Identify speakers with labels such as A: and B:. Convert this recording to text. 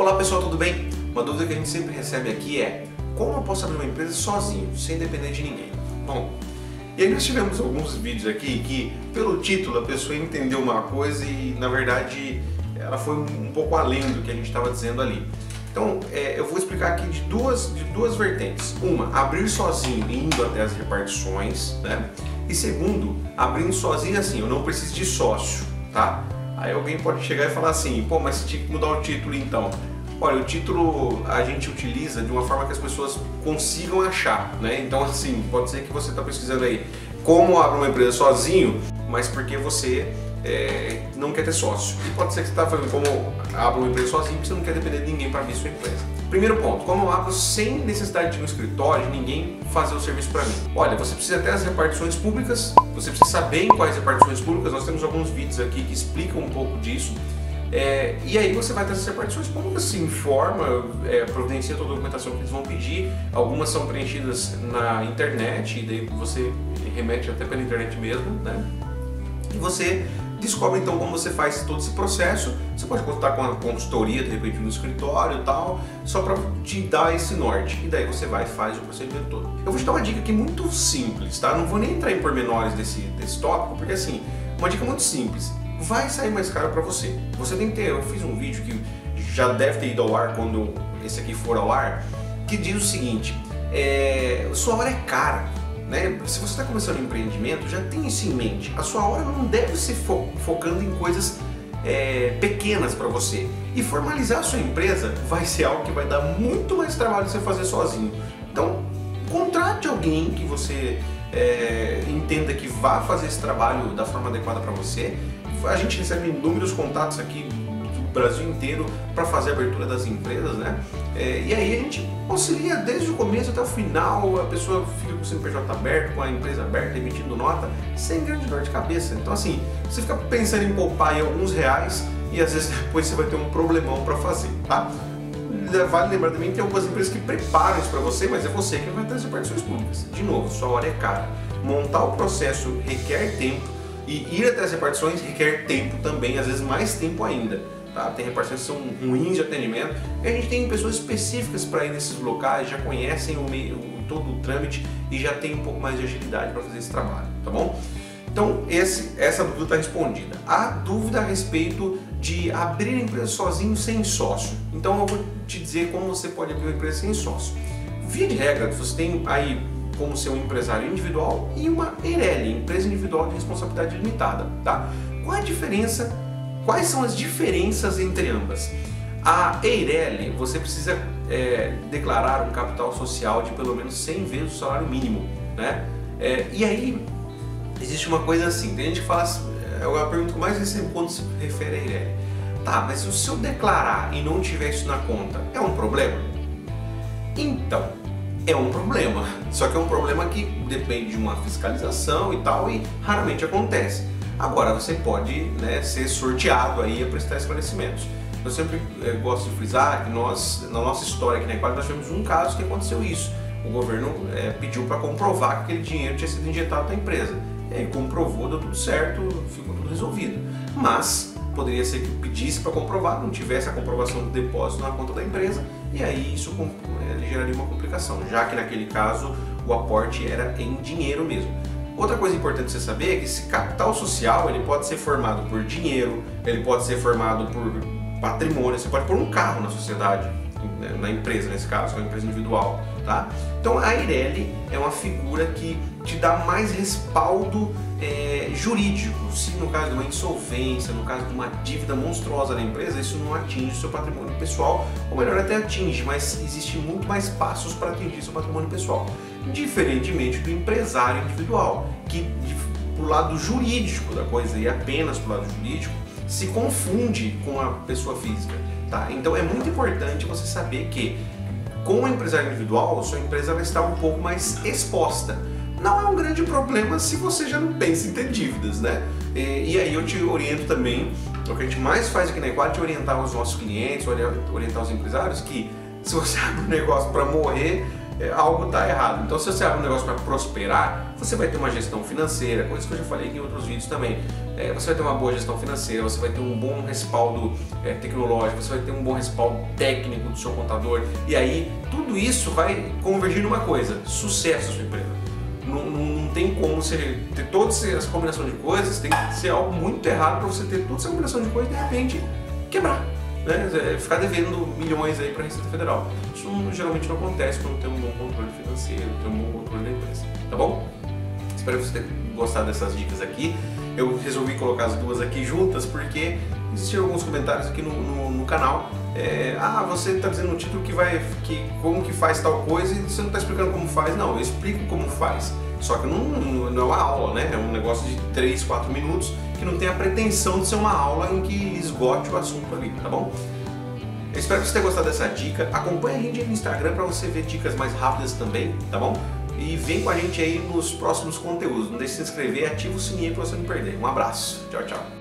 A: Olá pessoal, tudo bem? Uma dúvida que a gente sempre recebe aqui é como eu posso abrir uma empresa sozinho, sem depender de ninguém? Bom, e aí nós tivemos alguns vídeos aqui que pelo título a pessoa entendeu uma coisa e na verdade ela foi um pouco além do que a gente estava dizendo ali. Então é, eu vou explicar aqui de duas, de duas vertentes. Uma, abrir sozinho indo até as repartições, né? E segundo, abrindo sozinho assim, eu não preciso de sócio, tá? Aí alguém pode chegar e falar assim, pô, mas você tinha que mudar o título então. Olha, o título a gente utiliza de uma forma que as pessoas consigam achar, né? Então, assim, pode ser que você está pesquisando aí como abrir uma empresa sozinho, mas porque você é, não quer ter sócio. E pode ser que você está fazendo como abrir uma empresa sozinho porque você não quer depender de ninguém para abrir sua empresa. Primeiro ponto, como eu abro sem necessidade de no escritório, de ninguém fazer o serviço para mim? Olha, você precisa ter as repartições públicas, você precisa saber em quais repartições públicas, nós temos alguns vídeos aqui que explicam um pouco disso. É, e aí você vai ter essas repartições públicas, se informa, é, providencia toda a documentação que eles vão pedir. Algumas são preenchidas na internet, e daí você remete até pela internet mesmo, né? E você descobre então como você faz todo esse processo. Você pode contar com a consultoria, de repente, no escritório e tal, só para te dar esse norte. E daí você vai e faz o procedimento todo. Eu vou te dar uma dica aqui muito simples, tá? Não vou nem entrar em pormenores desse, desse tópico, porque assim, uma dica muito simples vai sair mais caro para você. Você tem que ter, eu fiz um vídeo que já deve ter ido ao ar quando esse aqui for ao ar, que diz o seguinte, é, sua hora é cara. Né? Se você está começando um empreendimento, já tem isso em mente. A sua hora não deve ser fo focando em coisas é, pequenas para você. E formalizar a sua empresa vai ser algo que vai dar muito mais trabalho você fazer sozinho. Então, contrate alguém que você é, entenda que vá fazer esse trabalho da forma adequada para você a gente recebe inúmeros contatos aqui do Brasil inteiro para fazer a abertura das empresas, né? É, e aí a gente auxilia desde o começo até o final, a pessoa fica com o CNPJ aberto, com a empresa aberta, emitindo nota, sem grande dor de cabeça. Então assim, você fica pensando em poupar aí alguns reais e às vezes depois você vai ter um problemão para fazer, tá? Vale lembrar também que tem algumas empresas que preparam isso para você, mas é você que vai ter as repartições públicas. De novo, sua hora é cara. Montar o processo requer tempo, e ir até as repartições requer tempo também, às vezes mais tempo ainda. Tá? Tem repartições que são ruins de atendimento e a gente tem pessoas específicas para ir nesses locais, já conhecem o meio, todo o trâmite e já tem um pouco mais de agilidade para fazer esse trabalho, tá bom? Então, esse, essa dúvida está respondida. A dúvida a respeito de abrir empresa sozinho sem sócio. Então, eu vou te dizer como você pode abrir uma empresa sem sócio. Via de regra, você tem aí como ser um empresário individual e uma EIRELI, empresa individual de responsabilidade limitada, tá? Qual a diferença? Quais são as diferenças entre ambas? A EIRELI, você precisa é, declarar um capital social de pelo menos 100 vezes o salário mínimo, né? É, e aí, existe uma coisa assim, tem gente que fala, assim, é a pergunta que mais recebo quando se refere a EIRELI. Tá, mas se eu declarar e não tiver isso na conta, é um problema? Então, é um problema. Só que é um problema que depende de uma fiscalização e tal e raramente acontece. Agora você pode né, ser sorteado aí a prestar esclarecimentos. Eu sempre é, gosto de frisar que nós, na nossa história aqui na Equador, nós tivemos um caso que aconteceu isso. O governo é, pediu para comprovar que aquele dinheiro tinha sido injetado na empresa. E aí comprovou, deu tudo certo, ficou tudo resolvido. Mas poderia ser que pedisse para comprovar, não tivesse a comprovação do depósito na conta da empresa, e aí isso é, geraria uma complicação, já que naquele caso o aporte era em dinheiro mesmo. Outra coisa importante você saber é que esse capital social ele pode ser formado por dinheiro, ele pode ser formado por patrimônio, você pode pôr um carro na sociedade, na empresa nesse caso, é uma empresa individual, tá? Então a Ireli é uma figura que te dá mais respaldo é, jurídico. Se no caso de uma insolvência, no caso de uma dívida monstruosa da empresa, isso não atinge o seu patrimônio pessoal, ou melhor, até atinge, mas existe muito mais passos para atingir seu patrimônio pessoal. Diferentemente do empresário individual, que pro lado jurídico da coisa e apenas pro lado jurídico, se confunde com a pessoa física. Tá? Então é muito importante você saber que com o empresário individual, sua empresa vai estar um pouco mais exposta. Não é um grande problema se você já não pensa em ter dívidas, né? E, e aí eu te oriento também, o que a gente mais faz aqui na Equad é orientar os nossos clientes, orientar os empresários que Se você abre um negócio para morrer, é, algo está errado. Então, se você abre um negócio para prosperar, você vai ter uma gestão financeira, coisa que eu já falei em outros vídeos também. É, você vai ter uma boa gestão financeira, você vai ter um bom respaldo é, tecnológico, você vai ter um bom respaldo técnico do seu contador. E aí, tudo isso vai convergir numa coisa: sucesso da sua empresa. Não, não, não, tem como você ter toda essa combinação de coisas, tem que ser algo muito errado para você ter toda essa combinação de coisas e de repente quebrar né, é, ficar devendo milhões aí para a Receita Federal. Isso não, geralmente não acontece quando tem um bom controle financeiro, tem um bom controle da empresa, tá bom? Espero que você tenha gostado dessas dicas aqui. Eu resolvi colocar as duas aqui juntas porque existiram alguns comentários aqui no, no, no canal. É, ah, você está dizendo no título que vai, que como que faz tal coisa e você não está explicando como faz. Não, eu explico como faz. Só que não, não é uma aula, né? É um negócio de 3, 4 minutos que não tem a pretensão de ser uma aula em que esgote o assunto ali, tá bom? Eu espero que você tenha gostado dessa dica. Acompanhe a gente no Instagram para você ver dicas mais rápidas também, tá bom? E vem com a gente aí nos próximos conteúdos. Não deixe de se inscrever e ativa o sininho para você não perder. Um abraço. Tchau, tchau.